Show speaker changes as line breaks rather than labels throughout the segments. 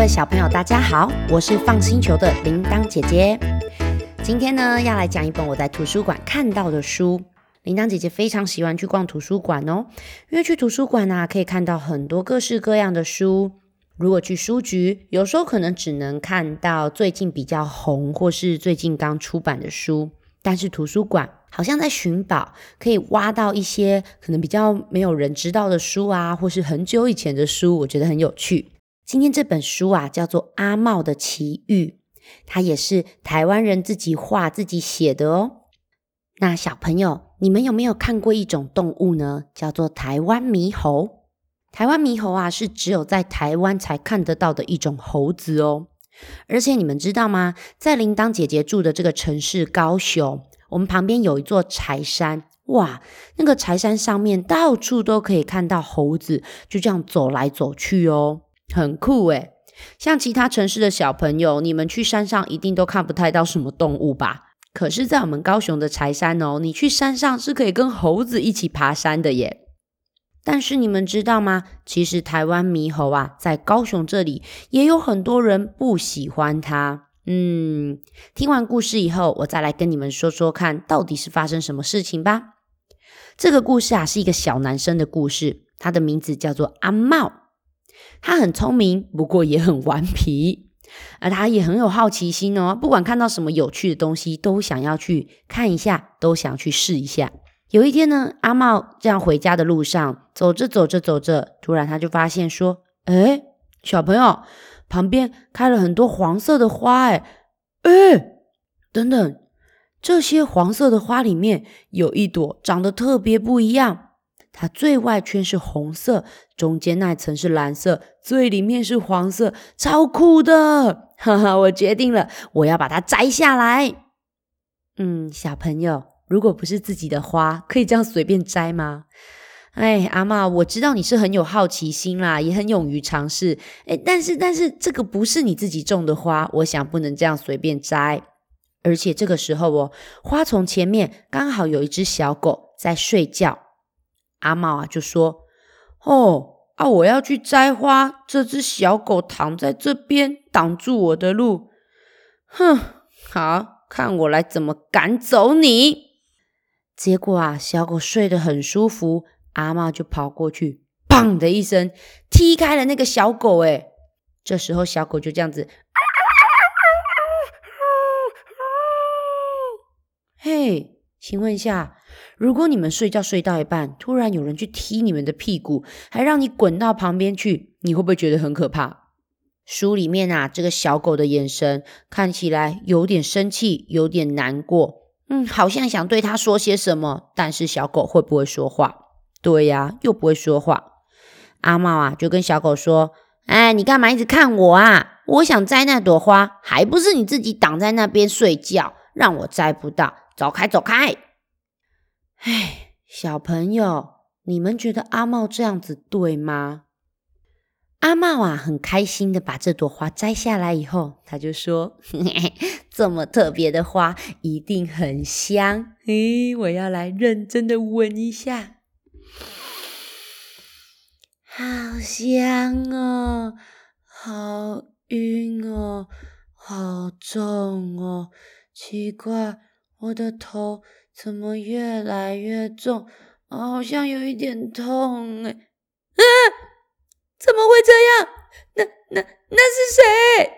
位小朋友，大家好，我是放星球的铃铛姐姐。今天呢，要来讲一本我在图书馆看到的书。铃铛姐姐非常喜欢去逛图书馆哦，因为去图书馆呢，可以看到很多各式各样的书。如果去书局，有时候可能只能看到最近比较红或是最近刚出版的书，但是图书馆好像在寻宝，可以挖到一些可能比较没有人知道的书啊，或是很久以前的书，我觉得很有趣。今天这本书啊，叫做《阿茂的奇遇》，它也是台湾人自己画自己写的哦。那小朋友，你们有没有看过一种动物呢？叫做台湾猕猴。台湾猕猴啊，是只有在台湾才看得到的一种猴子哦。而且你们知道吗？在铃铛姐姐住的这个城市高雄，我们旁边有一座柴山，哇，那个柴山上面到处都可以看到猴子，就这样走来走去哦。很酷诶像其他城市的小朋友，你们去山上一定都看不太到什么动物吧？可是，在我们高雄的柴山哦，你去山上是可以跟猴子一起爬山的耶。但是你们知道吗？其实台湾猕猴啊，在高雄这里也有很多人不喜欢它。嗯，听完故事以后，我再来跟你们说说看，到底是发生什么事情吧。这个故事啊，是一个小男生的故事，他的名字叫做阿茂。他很聪明，不过也很顽皮，而他也很有好奇心哦。不管看到什么有趣的东西，都想要去看一下，都想去试一下。有一天呢，阿茂这样回家的路上，走着走着走着，突然他就发现说：“哎，小朋友，旁边开了很多黄色的花，哎，哎，等等，这些黄色的花里面有一朵长得特别不一样。”它最外圈是红色，中间那层是蓝色，最里面是黄色，超酷的！哈哈，我决定了，我要把它摘下来。嗯，小朋友，如果不是自己的花，可以这样随便摘吗？哎，阿妈，我知道你是很有好奇心啦，也很勇于尝试。哎，但是，但是这个不是你自己种的花，我想不能这样随便摘。而且这个时候哦，花丛前面刚好有一只小狗在睡觉。阿茂啊，就说：“哦啊，我要去摘花，这只小狗躺在这边挡住我的路。哼，好看我来怎么赶走你！”结果啊，小狗睡得很舒服，阿茂就跑过去，砰的一声踢开了那个小狗。哎，这时候小狗就这样子，嘿。请问一下，如果你们睡觉睡到一半，突然有人去踢你们的屁股，还让你滚到旁边去，你会不会觉得很可怕？书里面啊，这个小狗的眼神看起来有点生气，有点难过，嗯，好像想对他说些什么，但是小狗会不会说话？对呀，又不会说话。阿茂啊，就跟小狗说：“哎，你干嘛一直看我啊？我想摘那朵花，还不是你自己挡在那边睡觉，让我摘不到。”走开，走开！哎，小朋友，你们觉得阿茂这样子对吗？阿茂啊，很开心的把这朵花摘下来以后，他就说：“ 这么特别的花，一定很香。嘿，我要来认真的闻一下，好香哦，好晕哦，好重哦，奇怪。”我的头怎么越来越重？好像有一点痛哎！啊，怎么会这样？那、那、那是谁？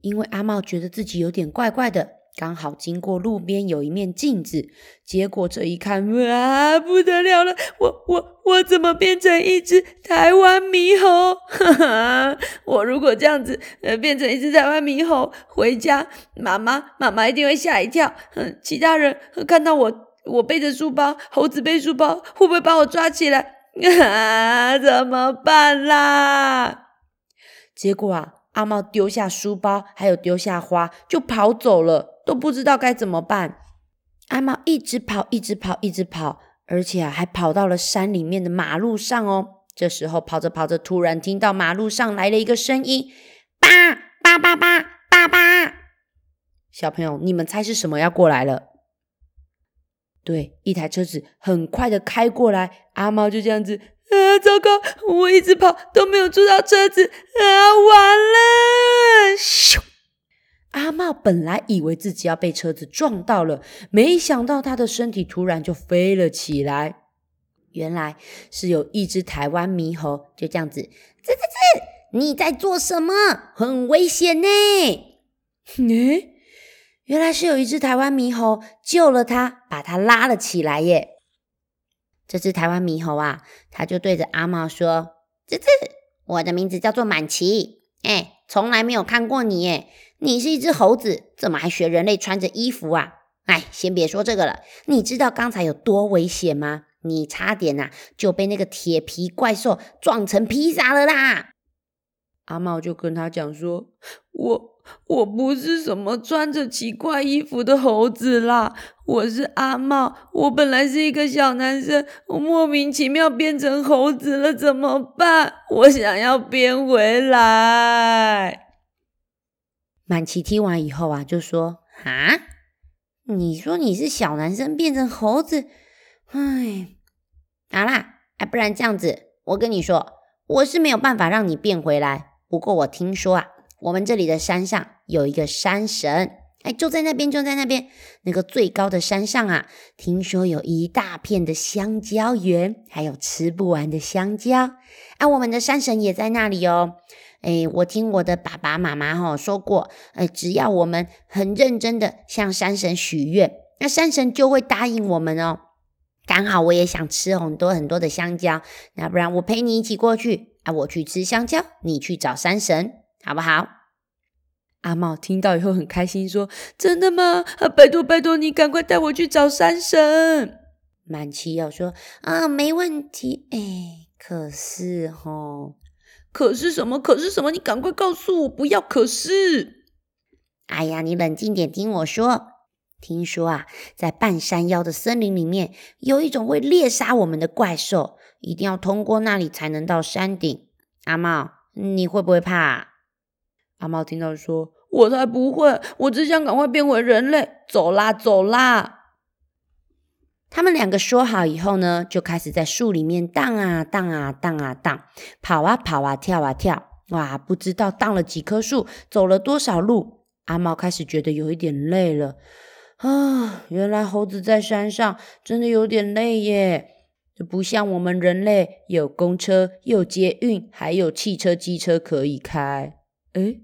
因为阿茂觉得自己有点怪怪的。刚好经过路边有一面镜子，结果这一看，哇，不得了了！我我我怎么变成一只台湾猕猴？哈哈，我如果这样子呃变成一只台湾猕猴回家，妈妈妈妈一定会吓一跳。嗯，其他人看到我我背着书包，猴子背书包，会不会把我抓起来？啊，怎么办啦？结果啊，阿茂丢下书包，还有丢下花，就跑走了。都不知道该怎么办，阿猫一直跑，一直跑，一直跑，而且啊，还跑到了山里面的马路上哦。这时候跑着跑着，突然听到马路上来了一个声音：“爸爸爸爸爸爸！”小朋友，你们猜是什么要过来了？对，一台车子很快的开过来，阿猫就这样子，啊，糟糕！我一直跑都没有捉到车子，啊，完了！咻！阿茂本来以为自己要被车子撞到了，没想到他的身体突然就飞了起来。原来是有一只台湾猕猴，就这样子，吱吱吱！你在做什么？很危险呢！诶，原来是有一只台湾猕猴救了他，把他拉了起来耶。这只台湾猕猴啊，他就对着阿茂说：“吱吱，我的名字叫做满奇，哎，从来没有看过你耶。你是一只猴子，怎么还学人类穿着衣服啊？哎，先别说这个了，你知道刚才有多危险吗？你差点呐就被那个铁皮怪兽撞成披萨了啦！”阿茂就跟他讲说：“我。”我不是什么穿着奇怪衣服的猴子啦，我是阿茂。我本来是一个小男生，我莫名其妙变成猴子了，怎么办？我想要变回来。满琪听完以后啊，就说：“啊，你说你是小男生变成猴子？哎，好啦，哎，不然这样子，我跟你说，我是没有办法让你变回来。不过我听说啊。”我们这里的山上有一个山神，哎，就在那边，就在那边，那个最高的山上啊，听说有一大片的香蕉园，还有吃不完的香蕉。啊，我们的山神也在那里哦。哎，我听我的爸爸妈妈哈说过，哎，只要我们很认真的向山神许愿，那山神就会答应我们哦。刚好我也想吃很多很多的香蕉，那不然我陪你一起过去啊，我去吃香蕉，你去找山神。好不好？阿茂听到以后很开心，说：“真的吗？啊，拜托拜托，你赶快带我去找山神。”满七要说：“啊，没问题。”哎，可是哈，可是什么？可是什么？你赶快告诉我，不要可是。哎呀，你冷静点，听我说。听说啊，在半山腰的森林里面，有一种会猎杀我们的怪兽，一定要通过那里才能到山顶。阿茂，你会不会怕？阿茂听到说：“我才不会，我只想赶快变回人类。”走啦，走啦！他们两个说好以后呢，就开始在树里面荡啊荡啊荡啊荡，跑啊跑啊跳啊跳。哇，不知道荡了几棵树，走了多少路。阿猫开始觉得有一点累了啊！原来猴子在山上真的有点累耶，不像我们人类有公车、有捷运，还有汽车、机车可以开。哎。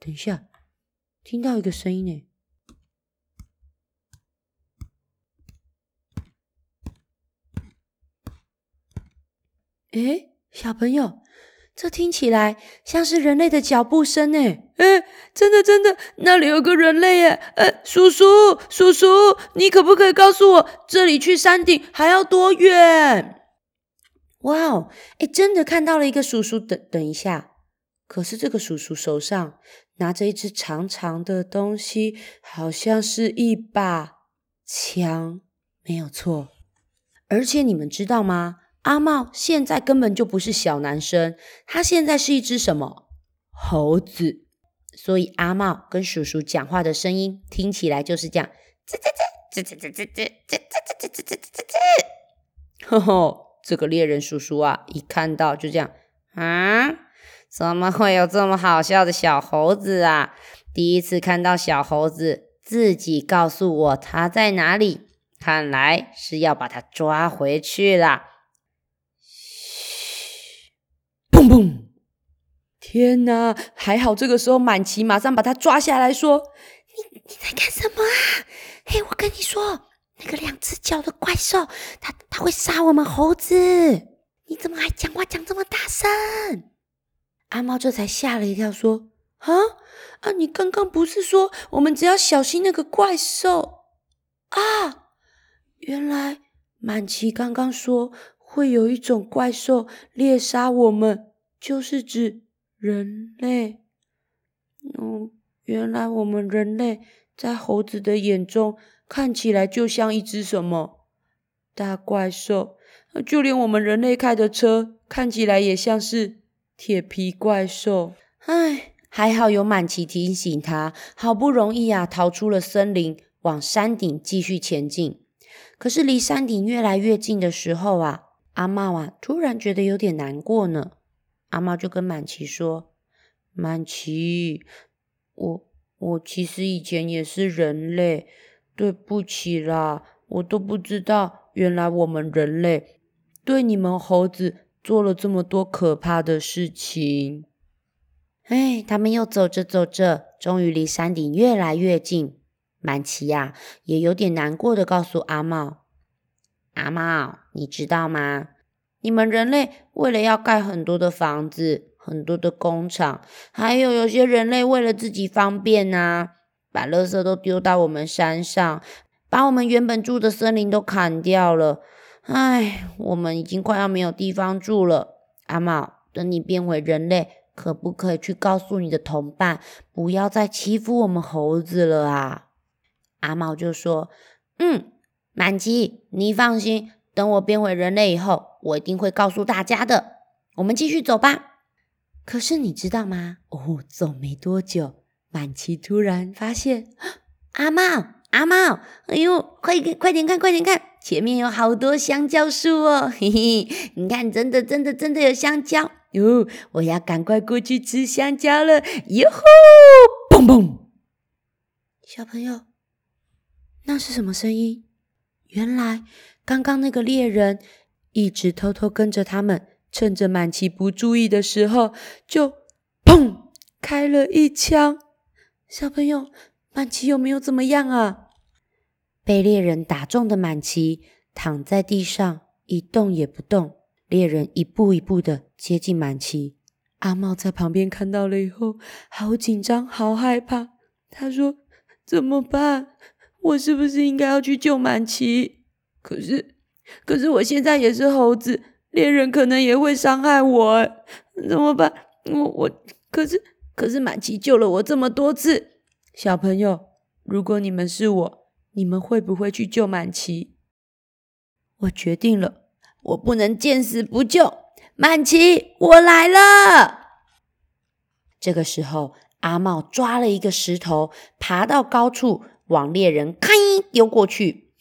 等一下，听到一个声音呢。哎，小朋友，这听起来像是人类的脚步声呢。哎，真的真的，那里有个人类耶！呃，叔叔叔叔，你可不可以告诉我，这里去山顶还要多远？哇哦，哎，真的看到了一个叔叔。等等一下，可是这个叔叔手上。拿着一只长长的东西，好像是一把枪，没有错。而且你们知道吗？阿茂现在根本就不是小男生，他现在是一只什么猴子？所以阿茂跟叔叔讲话的声音听起来就是这样：吱吱吱吱吱吱吱吱吱吱吱吱吱吱吱。呵呵，这个猎人叔叔啊，一看到就这样啊。怎么会有这么好笑的小猴子啊？第一次看到小猴子自己告诉我他在哪里，看来是要把他抓回去了。砰！天哪，还好这个时候满奇马上把他抓下来说：“你你在干什么啊？嘿，我跟你说，那个两只脚的怪兽，它它会杀我们猴子。你怎么还讲话讲这么大声？”阿猫这才吓了一跳，说：“啊啊！你刚刚不是说我们只要小心那个怪兽啊？原来满奇刚刚说会有一种怪兽猎杀我们，就是指人类。哦，原来我们人类在猴子的眼中看起来就像一只什么大怪兽，就连我们人类开的车看起来也像是。”铁皮怪兽，唉，还好有满奇提醒他，好不容易啊逃出了森林，往山顶继续前进。可是离山顶越来越近的时候啊，阿茂啊，突然觉得有点难过呢。阿茂就跟满琪说：“满琪，我我其实以前也是人类，对不起啦，我都不知道，原来我们人类对你们猴子做了这么多可怕的事情。”哎，他们又走着走着，终于离山顶越来越近。满琪呀，也有点难过的告诉阿茂：“阿茂，你知道吗？你们人类为了要盖很多的房子、很多的工厂，还有有些人类为了自己方便呐，把垃圾都丢到我们山上，把我们原本住的森林都砍掉了。唉，我们已经快要没有地方住了。阿茂，等你变回人类。”可不可以去告诉你的同伴，不要再欺负我们猴子了啊？阿茂就说：“嗯，满吉，你放心，等我变回人类以后，我一定会告诉大家的。我们继续走吧。”可是你知道吗？哦，走没多久，满奇突然发现，阿茂，阿茂，哎呦，快快点看，快点看，前面有好多香蕉树哦！嘿嘿，你看，真的，真的，真的有香蕉。哟，我要赶快过去吃香蕉了！哟吼，砰砰！小朋友，那是什么声音？原来刚刚那个猎人一直偷偷跟着他们，趁着满琪不注意的时候，就砰开了一枪。小朋友，满琪有没有怎么样啊？被猎人打中的满琪躺在地上，一动也不动。猎人一步一步的接近满琪，阿茂在旁边看到了以后，好紧张，好害怕。他说：“怎么办？我是不是应该要去救满琪？可是，可是我现在也是猴子，猎人可能也会伤害我，怎么办？我我可是可是满琪救了我这么多次，小朋友，如果你们是我，你们会不会去救满琪？我决定了。”我不能见死不救，满琪，我来了。这个时候，阿茂抓了一个石头，爬到高处，往猎人咔丢过去。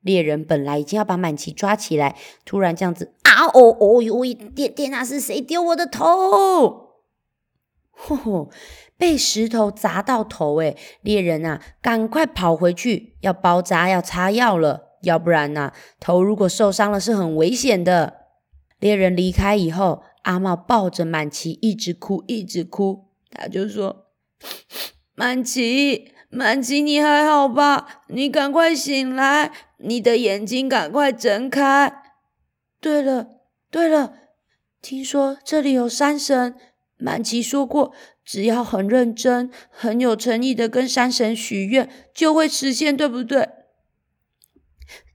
猎人本来已经要把满琪抓起来，突然这样子啊哦哦哟！天天哪，是谁丢我的头？吼吼！被石头砸到头，诶猎人啊，赶快跑回去，要包扎，要擦药了。要不然呢？头如果受伤了是很危险的。猎人离开以后，阿茂抱着满琪一直哭，一直哭。他就说：“满琪，满琪，你还好吧？你赶快醒来，你的眼睛赶快睁开。对了，对了，听说这里有山神。满琪说过，只要很认真、很有诚意的跟山神许愿，就会实现，对不对？”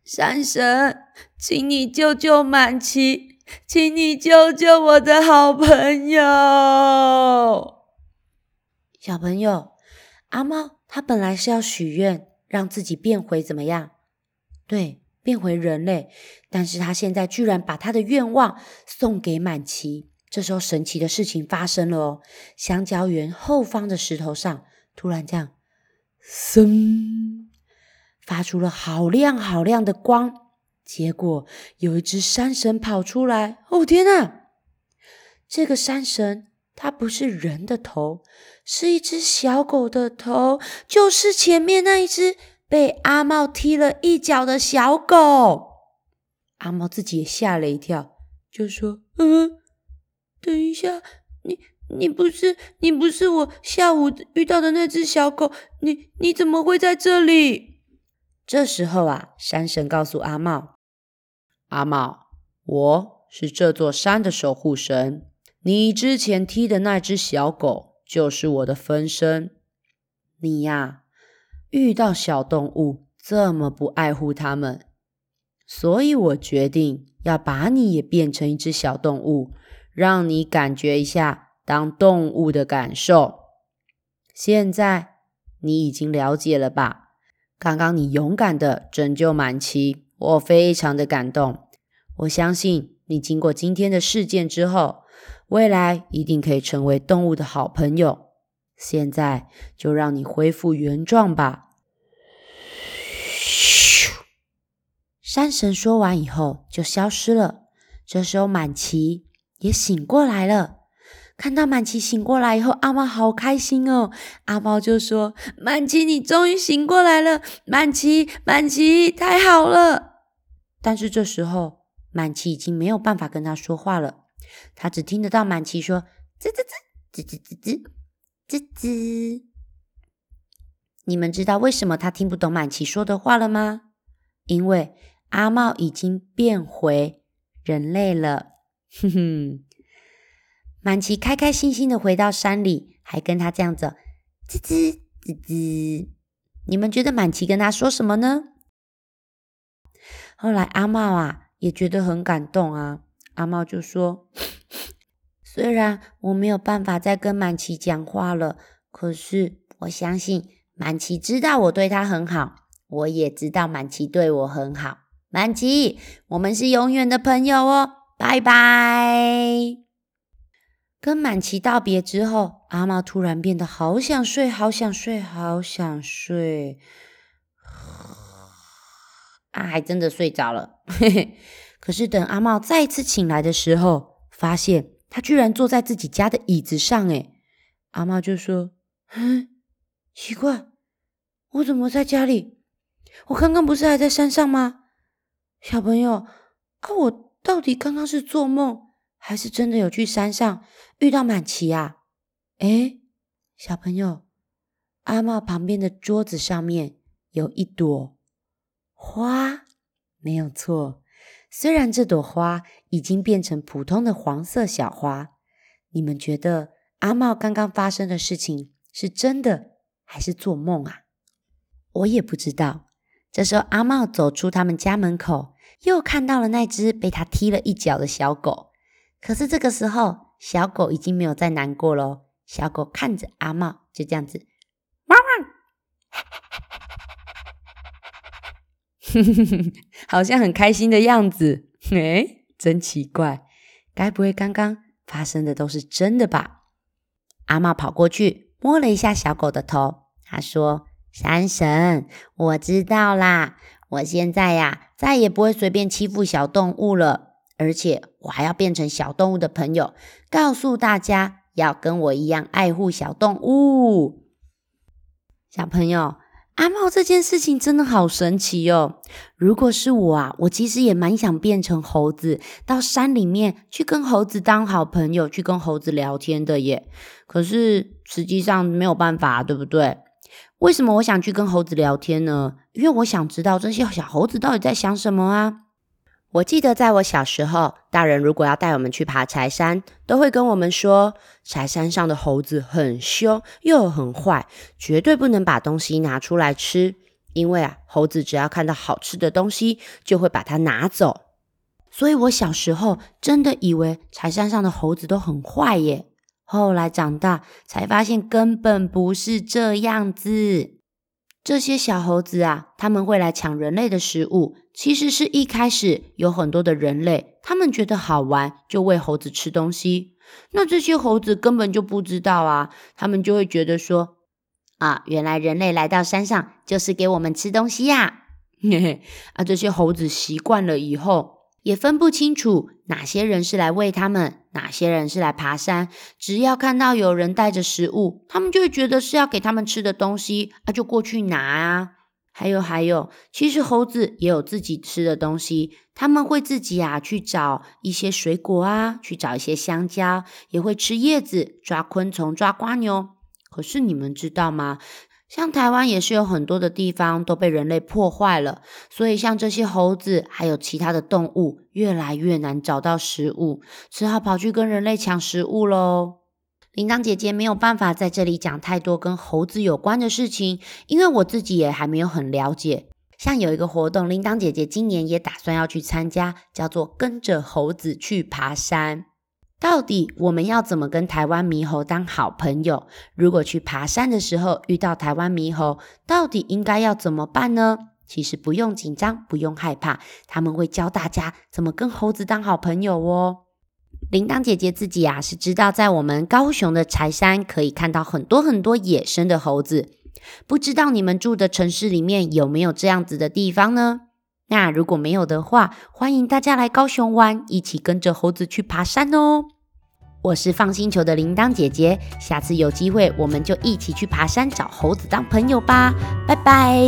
山神，请你救救满琪，请你救救我的好朋友。小朋友，阿猫他本来是要许愿，让自己变回怎么样？对，变回人类。但是他现在居然把他的愿望送给满琪。这时候，神奇的事情发生了哦！香蕉园后方的石头上，突然这样，森。发出了好亮好亮的光，结果有一只山神跑出来。哦天哪！这个山神它不是人的头，是一只小狗的头，就是前面那一只被阿茂踢了一脚的小狗。阿茂自己也吓了一跳，就说：“嗯，等一下，你你不是你不是我下午遇到的那只小狗，你你怎么会在这里？”这时候啊，山神告诉阿茂：“阿茂，我是这座山的守护神。你之前踢的那只小狗就是我的分身。你呀，遇到小动物这么不爱护它们，所以我决定要把你也变成一只小动物，让你感觉一下当动物的感受。现在你已经了解了吧？”刚刚你勇敢的拯救满琪，我非常的感动。我相信你经过今天的事件之后，未来一定可以成为动物的好朋友。现在就让你恢复原状吧。咻！山神说完以后就消失了。这时候满琪也醒过来了。看到满琪醒过来以后，阿猫好开心哦。阿猫就说：“满琪，你终于醒过来了，满琪，满琪，太好了。”但是这时候，满琪已经没有办法跟他说话了，他只听得到满琪说：“吱吱吱，吱吱吱吱，吱吱。”你们知道为什么他听不懂满琪说的话了吗？因为阿茂已经变回人类了。哼哼，满琪开开心心的回到山里，还跟他这样子吱吱吱吱。你们觉得满琪跟他说什么呢？后来阿茂啊也觉得很感动啊。阿茂就说：“虽然我没有办法再跟满琪讲话了，可是我相信。”满琪知道我对他很好，我也知道满琪对我很好。满琪，我们是永远的朋友哦，拜拜。跟满琪道别之后，阿茂突然变得好想睡，好想睡，好想睡。啊，还真的睡着了。可是等阿茂再次醒来的时候，发现他居然坐在自己家的椅子上。诶阿茂就说：“嗯。”奇怪，我怎么在家里？我刚刚不是还在山上吗？小朋友，啊，我到底刚刚是做梦，还是真的有去山上遇到满琪啊？诶小朋友，阿茂旁边的桌子上面有一朵花，没有错。虽然这朵花已经变成普通的黄色小花，你们觉得阿茂刚刚发生的事情是真的？还是做梦啊？我也不知道。这时候，阿茂走出他们家门口，又看到了那只被他踢了一脚的小狗。可是这个时候，小狗已经没有再难过了。小狗看着阿茂，就这样子，好像很开心的样子。哎，真奇怪，该不会刚刚发生的都是真的吧？阿茂跑过去。摸了一下小狗的头，他说：“山神，我知道啦，我现在呀，再也不会随便欺负小动物了，而且我还要变成小动物的朋友，告诉大家要跟我一样爱护小动物。”小朋友。阿茂这件事情真的好神奇哦！如果是我啊，我其实也蛮想变成猴子，到山里面去跟猴子当好朋友，去跟猴子聊天的耶。可是实际上没有办法，对不对？为什么我想去跟猴子聊天呢？因为我想知道这些小猴子到底在想什么啊！我记得在我小时候，大人如果要带我们去爬柴山，都会跟我们说，柴山上的猴子很凶又很坏，绝对不能把东西拿出来吃，因为啊，猴子只要看到好吃的东西，就会把它拿走。所以我小时候真的以为柴山上的猴子都很坏耶，后来长大才发现根本不是这样子。这些小猴子啊，他们会来抢人类的食物。其实是一开始有很多的人类，他们觉得好玩，就喂猴子吃东西。那这些猴子根本就不知道啊，他们就会觉得说：啊，原来人类来到山上就是给我们吃东西呀。嘿嘿，啊，这些猴子习惯了以后。也分不清楚哪些人是来喂他们，哪些人是来爬山。只要看到有人带着食物，他们就会觉得是要给他们吃的东西啊，就过去拿啊。还有还有，其实猴子也有自己吃的东西，他们会自己啊去找一些水果啊，去找一些香蕉，也会吃叶子、抓昆虫、抓瓜牛。可是你们知道吗？像台湾也是有很多的地方都被人类破坏了，所以像这些猴子还有其他的动物越来越难找到食物，只好跑去跟人类抢食物喽。铃铛姐姐没有办法在这里讲太多跟猴子有关的事情，因为我自己也还没有很了解。像有一个活动，铃铛姐姐今年也打算要去参加，叫做跟着猴子去爬山。到底我们要怎么跟台湾猕猴当好朋友？如果去爬山的时候遇到台湾猕猴，到底应该要怎么办呢？其实不用紧张，不用害怕，他们会教大家怎么跟猴子当好朋友哦。铃铛姐姐自己啊是知道，在我们高雄的柴山可以看到很多很多野生的猴子，不知道你们住的城市里面有没有这样子的地方呢？那如果没有的话，欢迎大家来高雄玩，一起跟着猴子去爬山哦。我是放星球的铃铛姐姐，下次有机会我们就一起去爬山，找猴子当朋友吧。拜拜。